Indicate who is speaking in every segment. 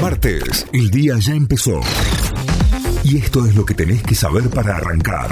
Speaker 1: Martes, el día ya empezó. Y esto es lo que tenés que saber para arrancar.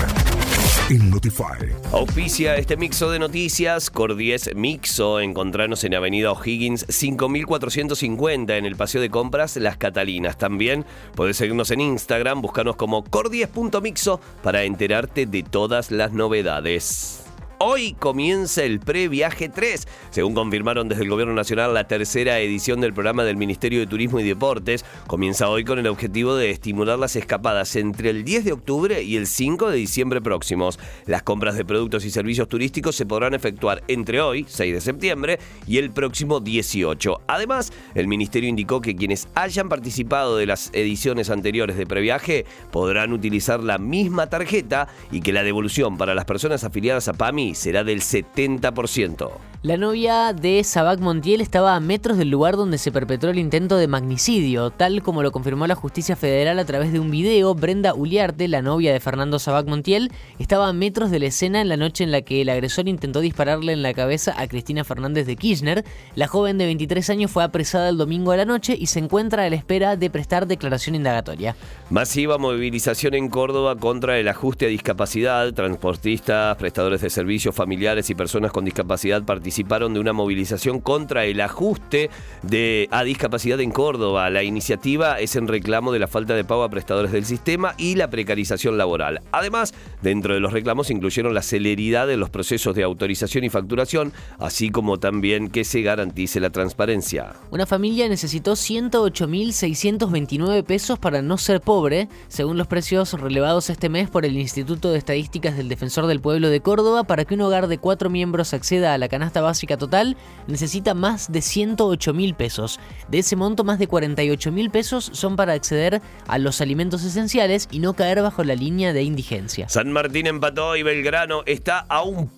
Speaker 1: En Notify.
Speaker 2: Auspicia este mixo de noticias, Cordies Mixo. Encontranos en Avenida O'Higgins 5450 en el Paseo de Compras Las Catalinas. También podés seguirnos en Instagram, buscarnos como cordies.mixo para enterarte de todas las novedades. Hoy comienza el Previaje 3. Según confirmaron desde el Gobierno Nacional, la tercera edición del programa del Ministerio de Turismo y Deportes comienza hoy con el objetivo de estimular las escapadas entre el 10 de octubre y el 5 de diciembre próximos. Las compras de productos y servicios turísticos se podrán efectuar entre hoy, 6 de septiembre, y el próximo 18. Además, el Ministerio indicó que quienes hayan participado de las ediciones anteriores de Previaje podrán utilizar la misma tarjeta y que la devolución para las personas afiliadas a PAMI será del 70%.
Speaker 3: La novia de Sabac Montiel estaba a metros del lugar donde se perpetró el intento de magnicidio, tal como lo confirmó la justicia federal a través de un video. Brenda Uliarte, la novia de Fernando Sabac Montiel, estaba a metros de la escena en la noche en la que el agresor intentó dispararle en la cabeza a Cristina Fernández de Kirchner. La joven de 23 años fue apresada el domingo a la noche y se encuentra a la espera de prestar declaración indagatoria.
Speaker 2: Masiva movilización en Córdoba contra el ajuste a discapacidad. Transportistas, prestadores de servicios familiares y personas con discapacidad participan participaron de una movilización contra el ajuste de, a discapacidad en Córdoba. La iniciativa es en reclamo de la falta de pago a prestadores del sistema y la precarización laboral. Además, dentro de los reclamos incluyeron la celeridad de los procesos de autorización y facturación, así como también que se garantice la transparencia.
Speaker 3: Una familia necesitó 108.629 pesos para no ser pobre, según los precios relevados este mes por el Instituto de Estadísticas del Defensor del Pueblo de Córdoba, para que un hogar de cuatro miembros acceda a la canasta básica total necesita más de 108 mil pesos. De ese monto, más de 48 mil pesos son para acceder a los alimentos esenciales y no caer bajo la línea de indigencia.
Speaker 2: San Martín empató y Belgrano está a un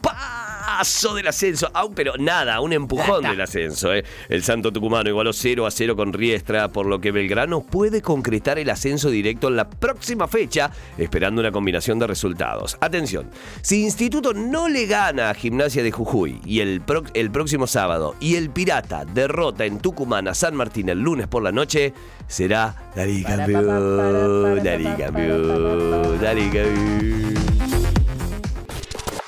Speaker 2: paso del ascenso, pero nada, un empujón del ascenso. ¿eh? El Santo Tucumano igualó 0 a 0 con Riestra, por lo que Belgrano puede concretar el ascenso directo en la próxima fecha, esperando una combinación de resultados. Atención, si Instituto no le gana a Gimnasia de Jujuy y el el próximo sábado y el Pirata derrota en Tucumán a San Martín el lunes por la noche, será Dari campeón, Dari campeón, Dari campeón.